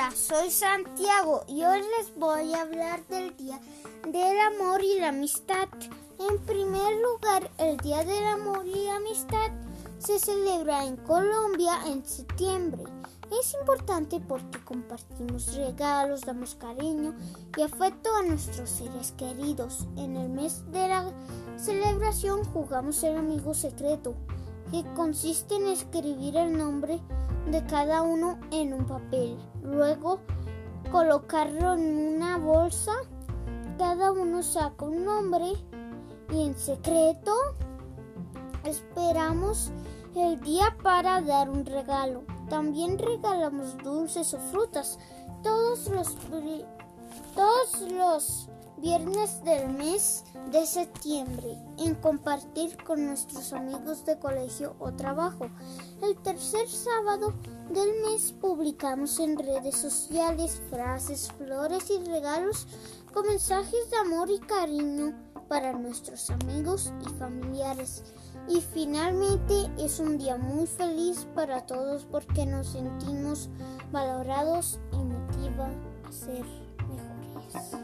Hola, soy Santiago y hoy les voy a hablar del Día del Amor y la Amistad. En primer lugar, el Día del Amor y la Amistad se celebra en Colombia en septiembre. Es importante porque compartimos regalos, damos cariño y afecto a nuestros seres queridos. En el mes de la celebración jugamos el amigo secreto, que consiste en escribir el nombre de cada uno en un papel. Luego colocarlo en una bolsa. Cada uno saca un nombre y en secreto esperamos el día para dar un regalo. También regalamos dulces o frutas. Todos los, todos los viernes del mes de septiembre en compartir con nuestros amigos de colegio o trabajo. El tercer sábado del mes publicamos en redes sociales frases, flores y regalos con mensajes de amor y cariño para nuestros amigos y familiares. Y finalmente es un día muy feliz para todos porque nos sentimos valorados y motiva a ser mejores.